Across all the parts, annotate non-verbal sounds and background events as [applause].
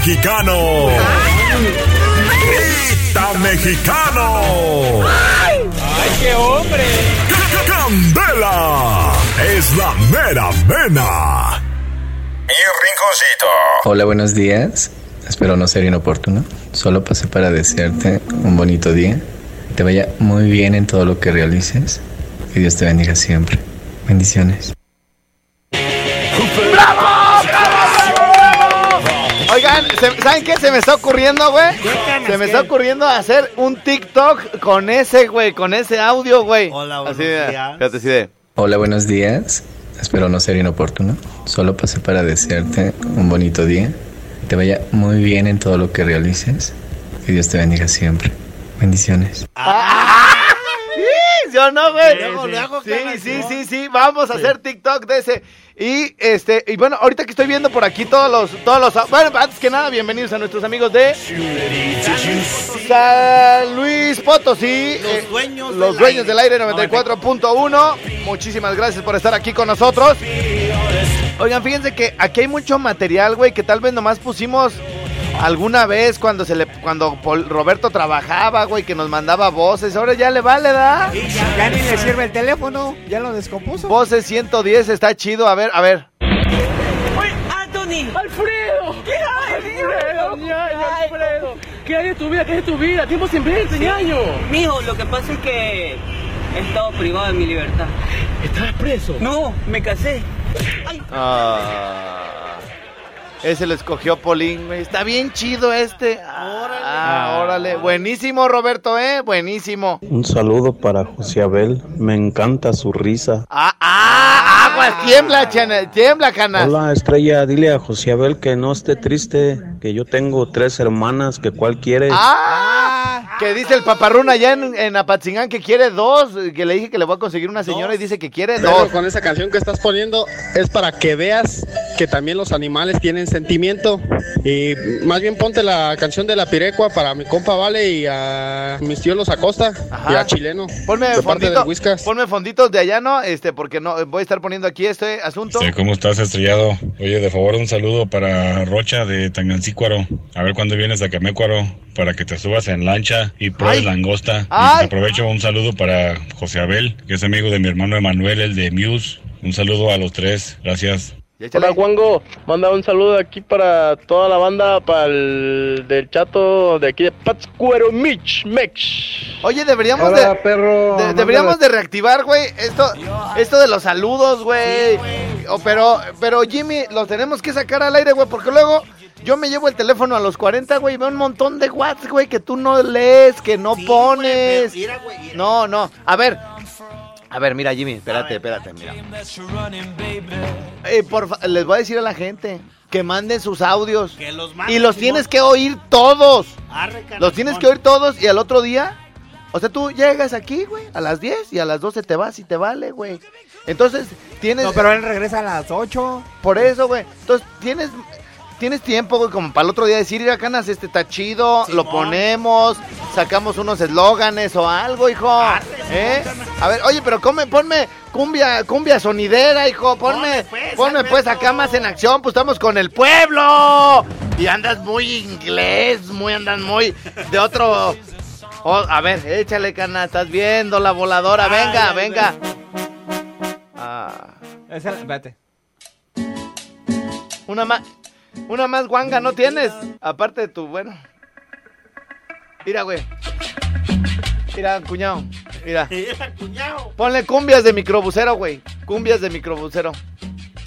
Mexicano. Grita mexicano. ¡Ay, qué hombre! Candela es la mera mena. Mi rinconcito. Hola, buenos días. Espero no ser inoportuno. Solo pasé para desearte un bonito día. Que te vaya muy bien en todo lo que realices. Que Dios te bendiga siempre. Bendiciones. Oigan, ¿se- ¿saben qué se me está ocurriendo, güey? Se me está ocurriendo hacer un TikTok con ese, güey, con ese audio, güey. Hola, así de, fíjate, así de. Hola, buenos días. Espero no ser inoportuno. Solo pasé para desearte un bonito día. Que te vaya muy bien en todo lo que realices. Que Dios te bendiga siempre. Bendiciones. ¿Sí o no, güey? Luego, sí, sí, sí, sí, vamos a hacer TikTok de ese. Y este, y bueno, ahorita que estoy viendo por aquí todos los, todos los, bueno, antes que nada, bienvenidos a nuestros amigos de San Luis Potosí, Los eh, dueños los del dueños aire. del aire 94.1. Muchísimas gracias por estar aquí con nosotros. Oigan, fíjense que aquí hay mucho material, güey, que tal vez nomás pusimos alguna vez cuando se le cuando Pol- Roberto trabajaba, güey, que nos mandaba voces. Ahora ya le vale, ¿da? Ya ni le sirve el teléfono, ya lo descompuso. Voces 110 está chido. A ver, a ver. Anthony. Alfredo. ¿Qué hay? Alfredo, ñaño, Alfredo. ¿Qué hay de tu vida? ¿Qué hay de tu vida? Tiempo sin verte, ñaño. Mijo, lo que pasa es que he estado privado de mi libertad. ¿Estás preso? No, me casé. Ah, ese lo escogió Polín, güey. Está bien chido este. Ah, órale. Buenísimo, Roberto, ¿eh? Buenísimo. Un saludo para José Abel, me encanta su risa. Ah, ah, aguas, tiembla, chana, tiembla, canas. Hola Estrella, dile a José Abel que no esté triste, que yo tengo tres hermanas, que cuál quiere. Ah, que dice el paparrún allá en, en Apatzingán que quiere dos. Que le dije que le voy a conseguir una señora y dice que quiere Pero dos. con esa canción que estás poniendo es para que veas que también los animales tienen sentimiento. Y más bien ponte la canción de la pirecua para mi compa Vale y a mis tíos los Acosta y a Chileno. Ponme de parte fondito, del Whiskas. ponme fonditos de allá, ¿no? Este, porque no voy a estar poniendo aquí este asunto. Sí, ¿Cómo estás, estrellado? Oye, de favor, un saludo para Rocha de Tangancícuaro. A ver cuándo vienes a Camécuaro para que te subas en lancha y pruebes Ay. langosta. Ay. Y aprovecho un saludo para José Abel, que es amigo de mi hermano Emanuel, el de Muse. Un saludo a los tres. Gracias. Hola Juango, manda un saludo aquí para toda la banda, para el del chato de aquí de Pátzcuaro, Mich, Mex. Oye, deberíamos Hola, de, perro. de- deberíamos de reactivar, güey, esto esto de los saludos, güey. O, pero pero Jimmy, los tenemos que sacar al aire, güey, porque luego yo me llevo el teléfono a los 40, güey, y veo un montón de WhatsApp, güey, que tú no lees, que no pones. No, no. A ver. A ver, mira, Jimmy, espérate, espérate, mira. Eh, por les voy a decir a la gente que manden sus audios. Que los manden, y los Simón. tienes que oír todos. Arre, Los tienes Simón. que oír todos y al otro día. O sea, tú llegas aquí, güey, a las 10 y a las 12 te vas y te vale, güey. Entonces, tienes. No, pero él regresa a las 8. Por eso, güey. Entonces, tienes. Tienes tiempo, güey, como para el otro día decir, ir a canas, este está chido, lo ponemos, sacamos unos eslóganes o algo, hijo. ¿Eh? A ver, oye, pero come, ponme cumbia, cumbia sonidera, hijo, ponme, ponme pues acá más en acción, pues estamos con el pueblo. Y andas muy inglés, muy andas muy de otro. Oh, a ver, échale cana, estás viendo la voladora, venga, ay, venga. Ah. Esa, espérate. Una más, una más guanga no tienes, aparte de tu, bueno. Mira, güey. Mira, cuñado, mira. Ponle cumbias de microbusero, güey. Cumbias de microbusero.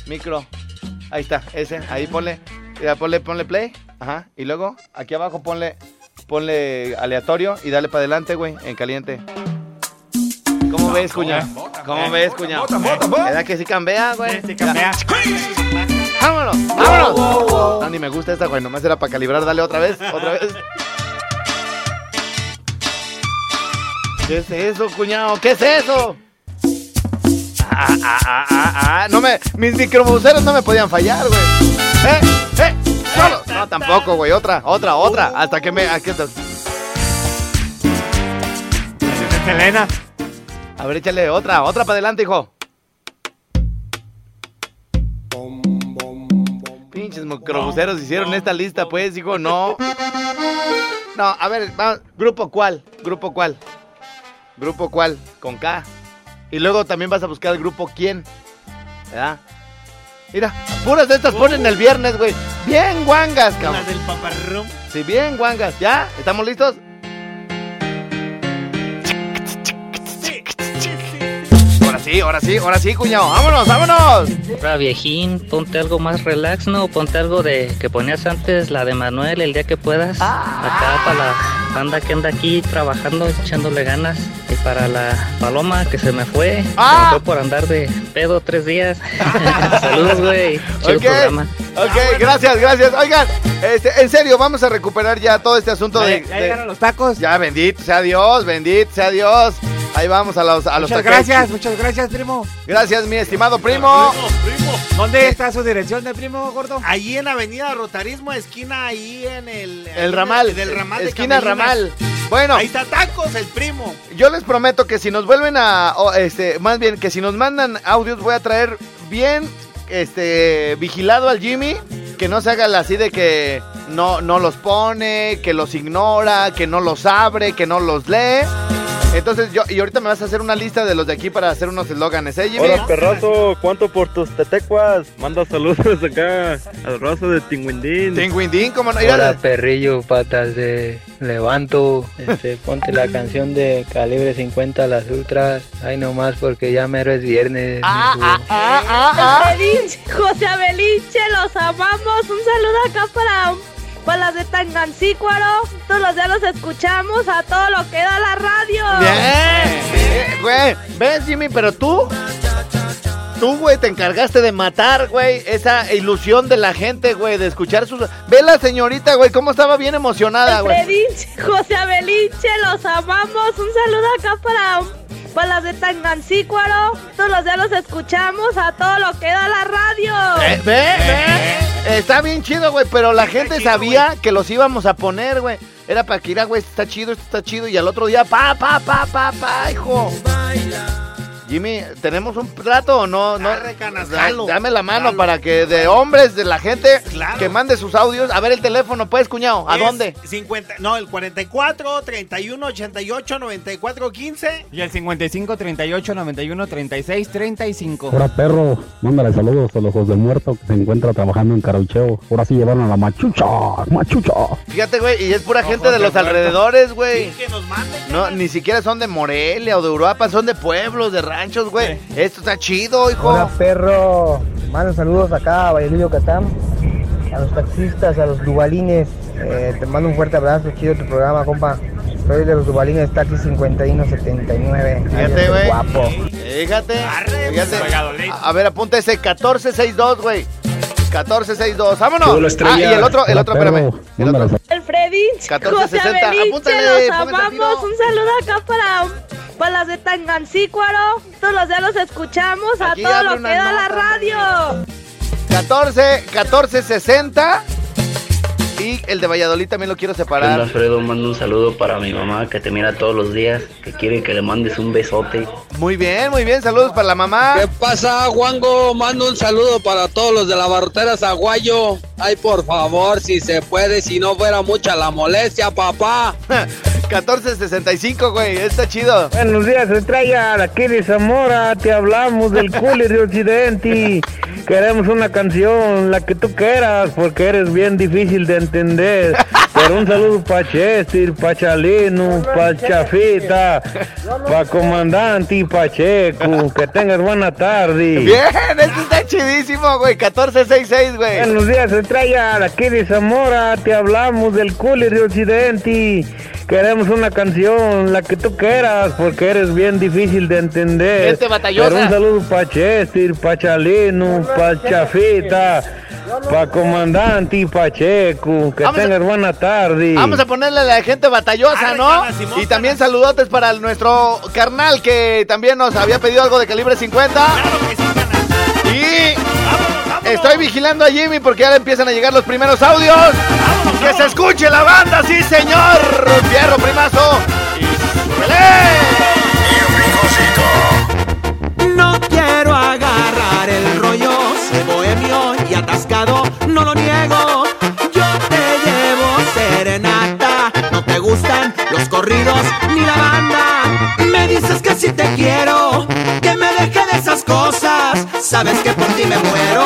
Micro. Ahí está, ese, ahí ponle. Mira, ponle, ponle play. Ajá. Y luego, aquí abajo ponle, ponle aleatorio y dale para adelante, güey, en caliente. ¿Cómo ves, cuñado? ¿Cómo ves, cuñado? ¿Verdad que sí cambia, güey? Sí, cambia. ¡Vámonos! ¡Vámonos! ni me gusta esta, güey. Nomás era para calibrar. Dale otra vez, otra vez. ¿Qué es eso, cuñado? ¿Qué es eso? Ah, ah, ah, ah, ah. No me, mis microbuseros no me podían fallar, güey. ¡Eh! ¡Eh! ¡Solo! No, tampoco, güey. Otra, otra, otra. Hasta que me. Aquí estás. Selena. A ver, échale otra, otra para adelante, hijo. Pinches microbuseros hicieron esta lista, pues, hijo, no. No, a ver, va, grupo cuál, grupo cuál. Grupo cuál, con K. Y luego también vas a buscar el grupo quién. ¿Verdad? Mira, puras de estas ponen el viernes, güey. Bien guangas, cabrón. La del paparrón. Sí, bien guangas. ¿Ya? ¿Estamos listos? Sí, ahora sí, ahora sí, cuñado. ¡Vámonos, vámonos! Ahora viejín, ponte algo más relax, ¿no? Ponte algo de que ponías antes, la de Manuel, el día que puedas. Acá para la banda que anda aquí trabajando, echándole ganas. Y para la paloma que se me fue, se me fue por andar de pedo tres días. [laughs] Saludos, güey. Chido Ok, programa. ok, gracias, gracias. Oigan, este, en serio, vamos a recuperar ya todo este asunto de. Ya de- llegaron los tacos. Ya, bendito sea Dios, bendito sea Dios. Ahí vamos a los, a los Muchas gracias, muchas gracias, primo. Gracias, mi estimado primo. ¿Dónde está su dirección de primo, gordo? Ahí en Avenida Rotarismo, esquina ahí en el... El ramal. Del ramal de Esquina Camelinas. ramal. Bueno. Ahí está tacos, el primo. Yo les prometo que si nos vuelven a, este, más bien que si nos mandan audios voy a traer bien, este, vigilado al Jimmy, que no se haga la así de que no, no los pone, que los ignora, que no los abre, que no los lee. Entonces yo, y ahorita me vas a hacer una lista de los de aquí para hacer unos eslóganes, ¿eh, Jimmy? Hola perrazo, ¿cuánto por tus tetecuas? Manda saludos acá al razo de Tinguindín. Tinguindín, como no? Hola perrillo, patas de levanto, este, ponte la canción de calibre 50 las ultras, ay nomás porque ya mero es viernes. Ah, mijo. Belinche, José Belinche, los amamos. Un saludo acá para, para las de Tangancícuaro. Todos los días los escuchamos a todo lo que da la radio. Bien, güey. ¿Ves, Jimmy? Pero tú, tú, güey, te encargaste de matar, güey, esa ilusión de la gente, güey, de escuchar sus... Ve la señorita, güey, cómo estaba bien emocionada, güey. José Belinche, los amamos. Un saludo acá para, para las de Tangancícuaro. Todos los días los escuchamos a todo lo que da la radio. Eh, ve, ve. Está bien chido, güey, pero la gente sabía que los íbamos a poner, güey. Era para que ir, güey, esto está chido, esto está chido. Y al otro día, pa, pa, pa, pa, pa, hijo. Jimmy, ¿tenemos un plato o no? no? canas, jalo, Dame la mano jalo. para que de hombres, de la gente, Claro. que mande sus audios. A ver el teléfono, pues, cuñado. ¿A Es dónde? 50, no, el 44, 31, 88, 94, 15. Y el 55 38 91 36 35. Ahora perro, mándale saludos a los ojos del muerto que se encuentra trabajando en Caraucheo. Ahora sí llevaron a la machucha, machucha. Fíjate, güey, y es pura gente de los muerto. alrededores, güey. Que nos manden. No, ni siquiera son de Morelia o de Uruapan, son de pueblos, de ranchos, güey. Esto está chido, hijo. Hola perro, mando saludos acá a Valladolid, Yucatán, a los taxistas, a los dubalines, Eh, te mando un fuerte abrazo, chido tu programa, compa. Soy de los dubalines Taxi 5179. Fíjate, güey. Guapo. Fíjate, fíjate. A, a ver, apunta ese 1462, güey. 1462, vámonos. Ah, y el otro, el otro, espérame. El otro. Alfredinch, 1460, José los amamos. Un saludo acá para, para las de Tangancícuaro. Todos los días los escuchamos a Aquí todo lo que da la radio. 14, 1460. Y el de Valladolid también lo quiero Hola, separar. Alfredo, mando un saludo para mi mamá que te mira todos los días, que quiere que le mandes un besote. Muy bien, muy bien. Saludos para la mamá. ¿Qué pasa, Juango? Mando un saludo para todos los de la barrotera Zaguayo. Ay, por favor, si se puede, si no fuera mucha la molestia, papá. [laughs] 1465, güey. Está chido. Buenos días, estrella, aquí de Zamora, te hablamos del [laughs] cooler de Occidente. Queremos una canción, la que tú quieras, porque eres bien difícil de entender. Te Pero un saludo para Chester, para Chalino, para Chafita, para Comandante y Pacheco. Que tengas buena tarde. Bien, este está chidísimo, güey. 1466, güey. Buenos días, estrella. Aquí de Zamora te hablamos del cooler de Occidente. Queremos una canción, la que tú quieras, porque eres bien difícil de entender. Gente batallosa. Pero un saludo para Chester, para Chalino, para Chafita, para Comandante y Pacheco. Que tengas buena tarde. Vamos a ponerle a la gente batallosa, ¿no? Y también saludotes para nuestro carnal que también nos había pedido algo de calibre 50. Y estoy vigilando a Jimmy porque ya le empiezan a llegar los primeros audios. ¡Que se escuche la banda, sí, señor! ¡Fierro, primazo! Corridos ni la banda. Me dices que si te quiero, que me deje de esas cosas, sabes que por ti me muero.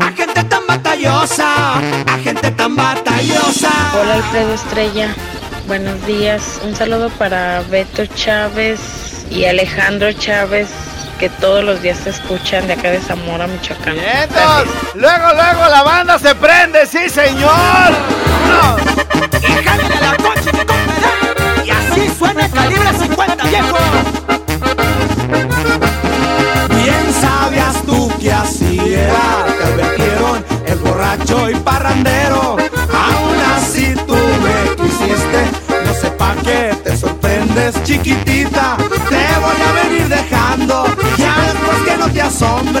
A gente tan batallosa, a gente tan batallosa. Hola Alfredo Estrella, buenos días. Un saludo para Beto Chávez y Alejandro Chávez, que todos los días te escuchan de acá de Zamora, Michoacán. Luego, luego la banda se prende, sí, señor. Y así suena calibre 50, viejo. Bien sabías tú que así era, te advirtieron el borracho y parrandero. Aún así tú me quisiste, no sé pa' qué te sorprendes, chiquitita. Te voy a venir dejando, ya después que no te asombre,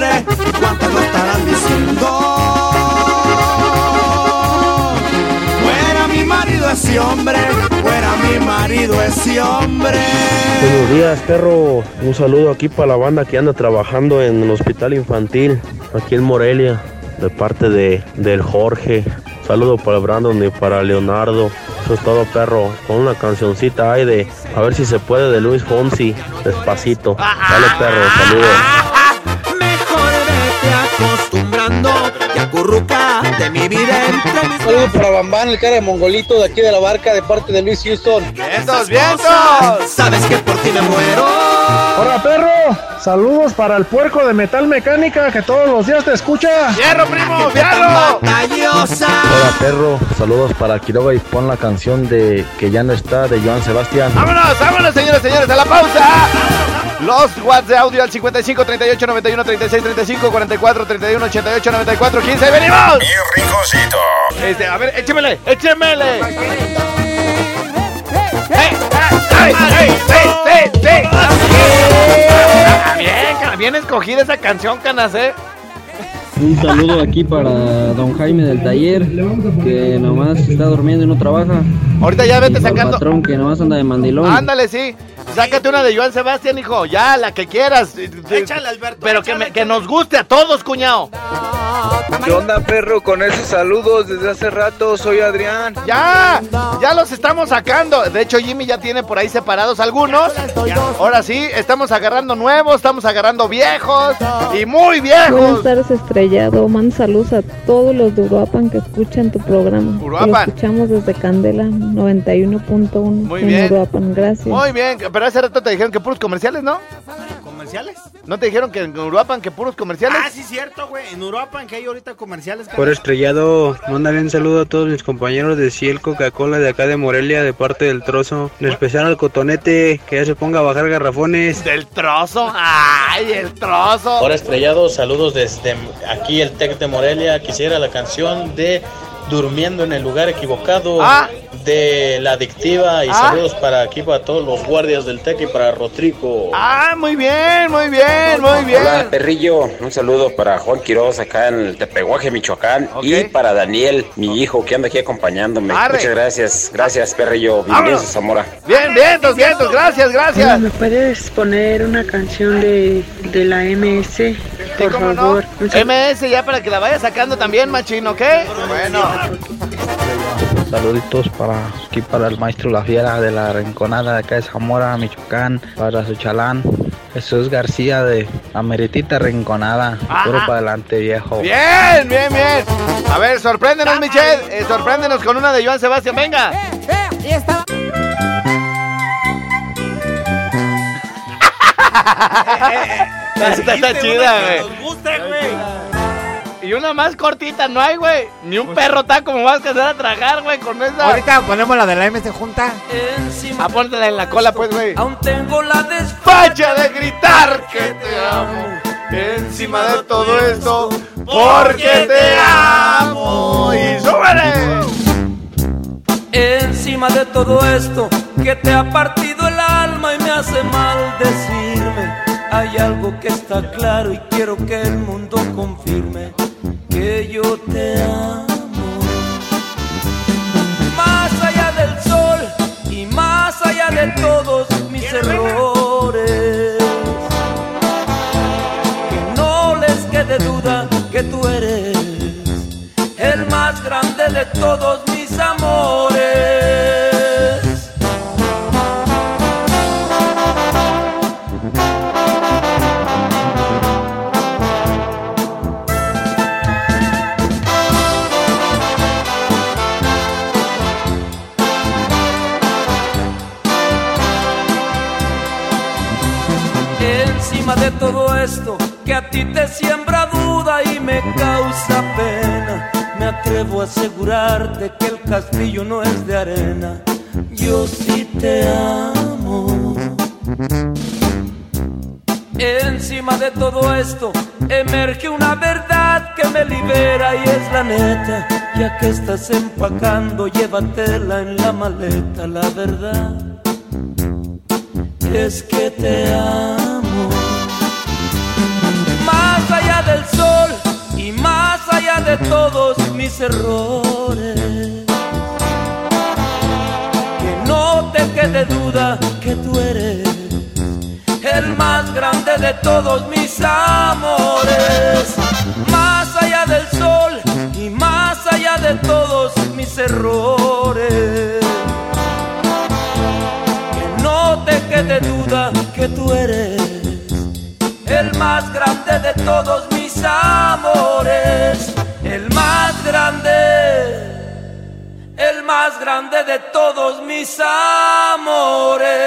ese hombre. Buenos días, perro. Un saludo aquí para la banda que anda trabajando en el hospital infantil, aquí en Morelia, de parte de del Jorge. Saludo para Brandon y para Leonardo. Eso es todo, perro. Con una cancioncita ahí de a ver si se puede de Luis Fonsi. Despacito. Dale, perro. Saludos. De mi vida entre mis Saludos para Bambán, el cara de mongolito de aquí de la barca de parte de Luis Houston. ¡Vientos, vientos! Sabes que por ti me muero. Hola perro, saludos para el puerco de metal mecánica que todos los días te escucha. ¡Fierro, primo, fierro! Hola, perro. Saludos para Quiroga y pon la canción de Que ya no está de Joan Sebastián. ¡Vámonos, vámonos, señores, señores, a la pausa! Los watts de audio al 55 38 91 36 35 44 31 88 94 15. ¡Venimos! Mi rinconcito. Este, a ver, échemele, échemele. Bien, bien escogida esa canción, canas, ¿eh? Un saludo aquí para don Jaime del taller, que nomás está durmiendo y no trabaja. Ahorita ya vete Y sacando. patrón que nomás anda de mandilón. Ándale, sí. Sácate una de Joan Sebastián, hijo. Ya, la que quieras. Échale, Alberto. Pero que, me- que nos guste a todos, cuñado. ¿Qué onda, perro? Con esos saludos desde hace rato, soy Adrián. Ya, ya los estamos sacando. De hecho, Jimmy ya tiene por ahí separados algunos. Ahora sí, estamos agarrando nuevos, estamos agarrando viejos y muy Buenas viejos. tardes, estrellado. Mando saludos a todos los de Uruapan que escuchan tu programa. Uruapan. Lo escuchamos desde Candela 91.1 Muy en bien. Uruapan. Gracias. Muy bien, pero hace rato te dijeron que puros comerciales, ¿no? ¿Comerciales? ¿No te dijeron que en Uruapan que puros comerciales? Ah, sí, cierto, güey. En Uruapan, que hay ahorita comerciales. Por estrellado, mándale un saludo a todos mis compañeros de Ciel Coca-Cola de acá de Morelia, de parte del trozo. En especial al cotonete, que ya se ponga a bajar garrafones. Del trozo. ¡Ay, el trozo! Hola estrellado, saludos desde aquí el Tec de Morelia. Quisiera la canción de Durmiendo en el lugar equivocado Ah. de la adictiva y Ah. saludos para aquí para todos los guardias del Tec y para Rotrico. Ah, muy bien, muy bien, muy bien. Hola, perrillo. Un saludo para Juan Quiroz acá en el Tepehuaje, Michoacán. Y para Daniel, mi hijo, que anda aquí acompañándome. Arre. Muchas gracias. Gracias, perrillo. Bienvenidos a Zamora. Bien, vientos, vientos, gracias, gracias. Hola, ¿Me puedes poner una canción de, de la MS? Por ¿Cómo favor. MS ya para que la vaya sacando también, machino, ¿ok? Bueno. Saluditos para aquí para el maestro La Fiera de la Rinconada de acá de Zamora, Michoacán, para Suchalán, Jesús García de Ameritita Rinconada. Puro para adelante, viejo. Bien, bien, bien. A ver, sorpréndenos, Michelle. Eh, sorpréndenos con una de Joan Sebastián. Venga. [laughs] Esta está chida, güey. Nos gusta, güey. Y una más cortita, no hay, güey. Ni un perro taco me vas a alcanzar a tragar, güey, con esa. Ahorita ponemos la de la MC junta. Apóntela en la cola, pues, güey. Aún tengo la Despacha de gritar que te amo. Encima de todo esto, porque te amo. Y súbele. Encima de todo esto que te ha partido el alma y me hace mal decirme, hay algo que está claro y quiero que el mundo confirme que yo te amo. Más allá del sol y más allá de todos mis errores, que no les quede duda que tú eres el más grande de todos llévatela en la maleta, la verdad es que te amo. Más allá del sol y más allá de todos mis errores. Que no te quede duda que tú eres el más grande de todos mis amores. Más allá del sol de todos mis errores. Que no te quede duda que tú eres el más grande de todos mis amores. El más grande, el más grande de todos mis amores.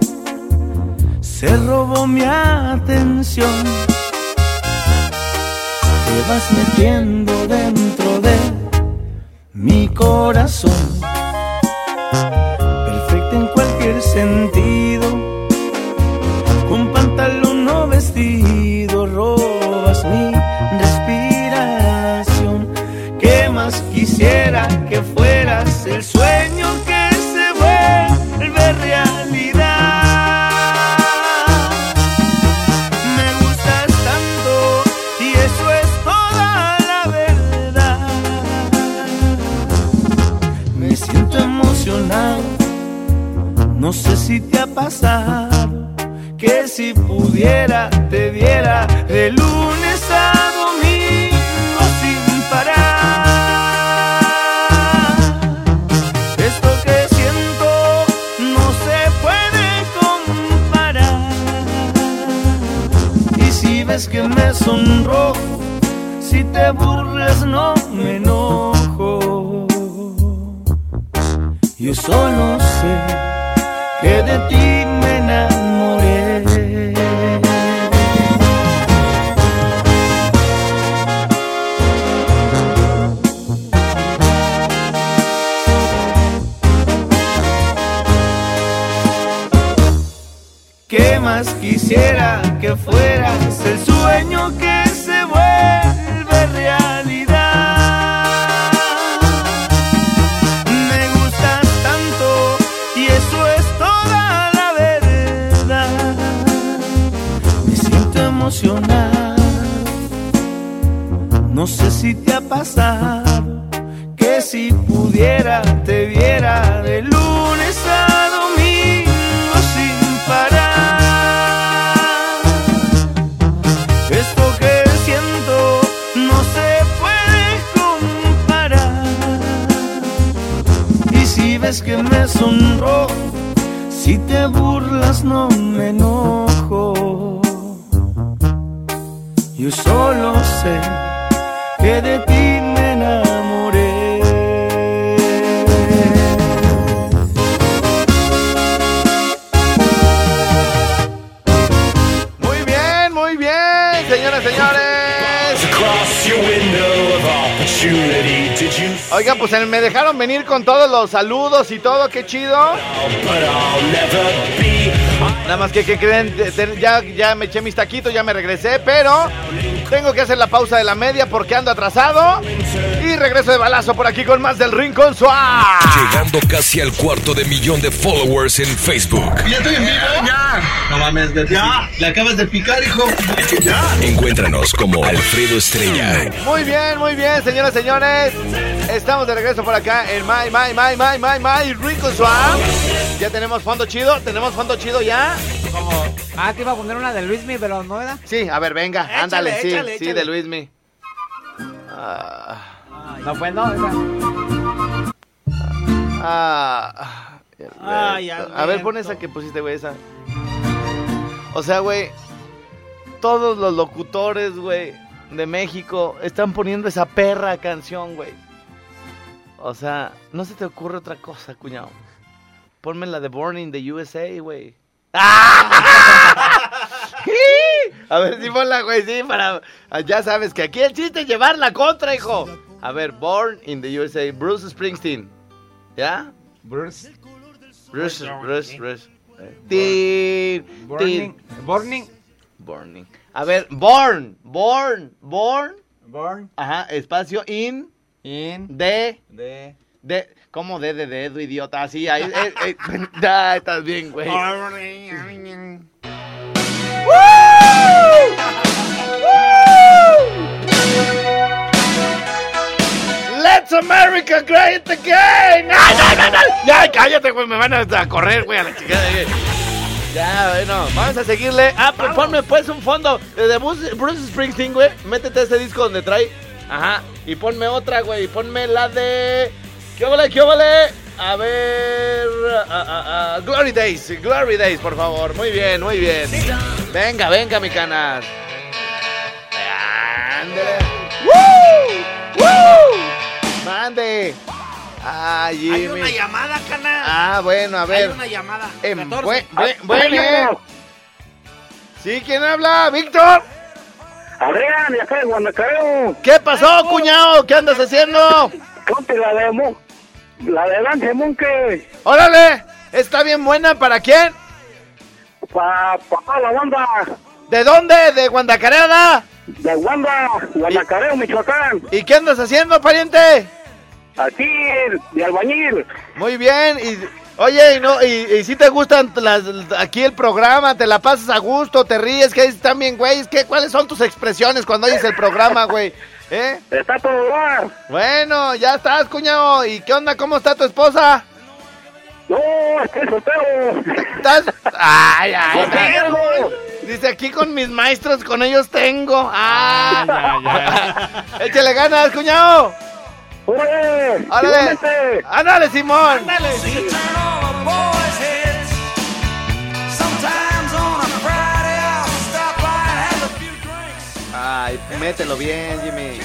se robó mi atención. Te vas metiendo dentro de mi corazón. Perfecta en cualquier sentido. Con pantalón o vestido robas mi respiración. ¿Qué más quisiera que fueras el sueño si pudiera te diera de lunes a domingo sin parar. Esto que siento no se puede comparar. Y si ves que me sonrojo, si te burlas no me enojo. Yo solo sé que de ti quisiera que fueras el sueño que se vuelve realidad? Me gustas tanto y eso es toda la verdad. Me siento emocionado. No sé si te ha pasado que si pudiera te viera de lunes Ves que me sonrojo, si te burlas no me enojo. Yo solo sé que de ti Oigan, pues me dejaron venir con todos los saludos y todo, qué chido. Nada más que, ¿qué creen? Ya, ya me eché mis taquitos, ya me regresé, pero tengo que hacer la pausa de la media porque ando atrasado. Y regreso de balazo por aquí con más del Rincón Suá. Llegando casi al cuarto de millón de followers en Facebook. ¿Ya estoy en vivo? Ya. No mames, ya. Le acabas de picar, hijo. Ya. Encuéntranos como Alfredo Estrella. Muy bien, muy bien, señoras y señores. Estamos de regreso por acá en My, My, My, My, My, My, Rincón. Ya tenemos fondo chido, tenemos fondo chido ya. Ah, te iba a poner una de Luismi, pero no era. Sí, a ver, venga, Échale, ándale, sí, échale, sí, de Luismi. Ah, No fue, no. esa. ah, Ay, a ver, pon esa que pusiste, güey, esa. O sea, güey, todos los locutores, güey, de México están poniendo esa perra canción, güey. O sea, no se te ocurre otra cosa, cuñado. Ponme la de Born in the USA, güey. A ver, sí, ponla, güey, sí, para... Ya sabes que aquí el chiste es llevar la contra, hijo. A ver, Born in the USA, Bruce Springsteen. ¿Ya? Bruce. Bruce, Bruce, Bruce. Tin, Burning. Burning. Burning. A ver, Born, Born, Born. Born. Ajá, espacio in. In. De. De. De. ¿Cómo de, de, dedo, idiota? Así, ahí. eh, eh, ya, estás bien, güey. Let's America great again. No, no, no, no. Ya, cállate, güey. Me van a, correr, güey, a la chingada. güey. Ya, bueno, vamos a seguirle. Ah, pues ponme pues un fondo eh, de Bruce, Bruce Springsteen, güey. Métete a ese disco donde trae. Ajá. Y ponme otra, güey. Ponme la de. ¿Qué vale? ¿Qué vale? A ver. ah, ah, ah, Glory Days. Glory Days, por favor. Muy bien, muy bien. Venga, venga, mi canas. Ándale. ¡Woo! ¡Woo! Mande. Ay, Jimmy. Hay una llamada, cana. Ah, bueno, a ver. Hay una llamada. Em, 14. bue- bue- bueno. Sí, ¿quién habla? ¿Víctor? Adrián, de acá de Guanacareo. ¿Qué pasó, cuñado? ¿Qué andas haciendo? Ponte la de Mo- la de Dance Monkey. ¡Órale! ¿Está bien buena? ¿Para quién? Pa, pa la banda ¿De dónde? ¿De Guandacareada? de Wanda, Guanacareo, Michoacán. ¿Y qué andas haciendo, pariente? Aquí, de albañil. Muy bien. Y, oye, ¿y, no, y, y si te gustan las, aquí el programa? ¿Te la pasas a gusto? ¿Te ríes? ¿Qué están bien, güey? ¿Qué, ¿Cuáles son tus expresiones cuando oyes el programa, güey? ¿Eh? Está todo dar. Bueno, ya estás, cuñado. ¿Y qué onda? ¿Cómo está tu esposa? No, estoy soltero. ¿Estás? Ay, ay, ay. Dice aquí con mis maestros, con ellos tengo. Ah, [laughs] Échale ganas, cuñado. ¡Órale! ¡Órale! igualmente. ¡Ándale, Ay, mételo bien, Jimmy.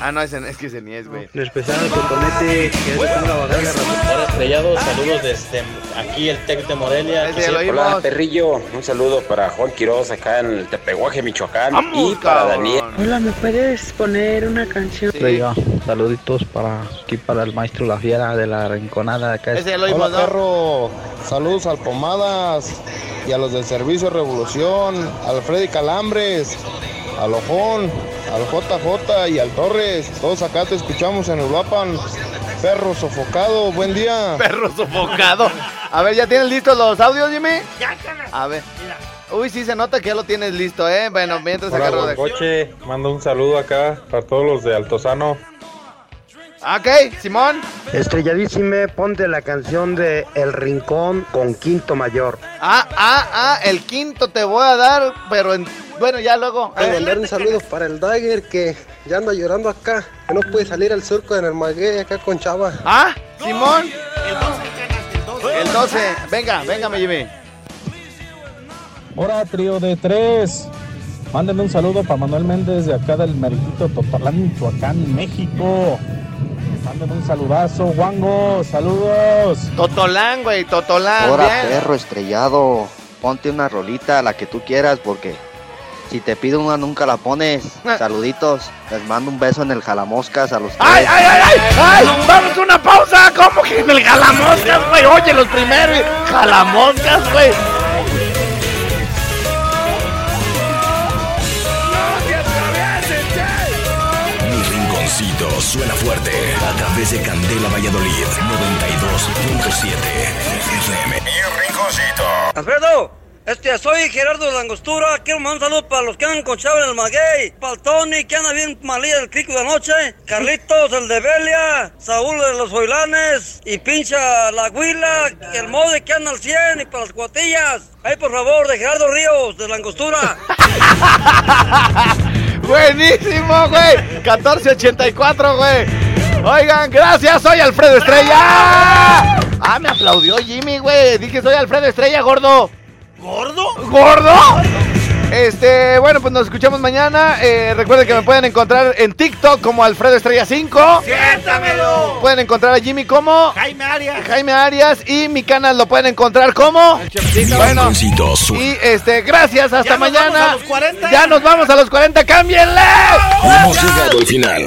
Ah, no, ese, es que ese ni es, güey. Especial al cotonete, que se ponga a bajar la Hola estrellado, saludos desde aquí el Tec de Morelia. Hola, perrillo. Un saludo para Juan Quiroz acá en el Tepehuaje, Michoacán. y para Daniel. Hola, ¿me puedes poner una canción? Estrella, saluditos para aquí para el maestro La Fiera de la Rinconada de acá. Ese oímos, Hola perro, saludos al Pomadas y a los del Servicio Revolución, al Freddy Calambres, al Ojón, al JJ y al Torres. Todos acá te escuchamos en Uruapan. Perro sofocado, buen día. [laughs] Perro sofocado. A ver, ¿ya tienes listos los audios, Jimmy? Ya. A ver. Uy, sí se nota que ya lo tienes listo, ¿eh? Bueno, mientras Hola, agarro de... Guancoche. Mando un saludo acá para todos los de Altozano. Ok, Simón. Estrelladísime, ponte la canción de El Rincón con Quinto Mayor. Ah, ah, ah, el quinto te voy a dar, pero en... bueno, ya luego. Quiero mandar un saludo para el Dagger que ya anda llorando acá, que no puede salir al surco en el maguey acá con Chava. Ah, Simón. El 12. Venga, venga, mi Jimmy. Hola, trío de tres. Mándenme un saludo para Manuel Méndez de acá del Merquito Totalán, Michoacán, México. Mándenme un saludazo, Wango. Saludos. Totolán, güey, Totolán. Ahora, perro estrellado, ponte una rolita, la que tú quieras, porque si te pido una nunca la pones. Saluditos, les mando un beso en el jalamoscas a los tres. ¡Ay, ay, ay, ay! ¡Ay! ¡Vamos a una pausa! ¿Cómo que en el jalamoscas, güey? Oye, los primeros. Jalamoscas, güey. Suena fuerte a través de Candela Valladolid 92.7 FM. Mi rinconcito. Alfredo, este, soy Gerardo Langostura. Quiero mandar un saludo para los que andan con Chava en el maguey. Para el Tony, que anda bien malía del crico de anoche. Carlitos, el de Belia. Saúl de los Hoylanes. Y pincha la Huila. y El Mode, que anda al 100. Y para las cuatillas. Ahí, por favor, de Gerardo Ríos, de Langostura. [laughs] Buenísimo, güey. 1484, güey. Oigan, gracias. Soy Alfredo Estrella. Ah, me aplaudió Jimmy, güey. Dije, soy Alfredo Estrella, gordo. ¿Gordo? ¿Gordo? Este, bueno, pues nos escuchamos mañana. Eh, recuerden que me pueden encontrar en TikTok como Alfredo Estrella 5. ¡Siéntamelo! Pueden encontrar a Jimmy como Jaime Arias. Jaime Arias y mi canal lo pueden encontrar como Bueno, y este, gracias, hasta Ya nos mañana. vamos a los 40. Ya nos vamos a los 40, cámbienle. Hemos llegado al final.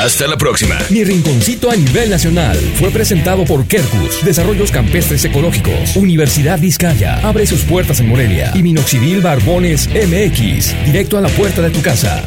Hasta la próxima. Mi rinconcito a nivel nacional fue presentado por Kerkus, Desarrollos Campestres Ecológicos, Universidad Vizcaya, abre sus puertas en Morelia y Minoxidil Barbones MX, directo a la puerta de tu casa.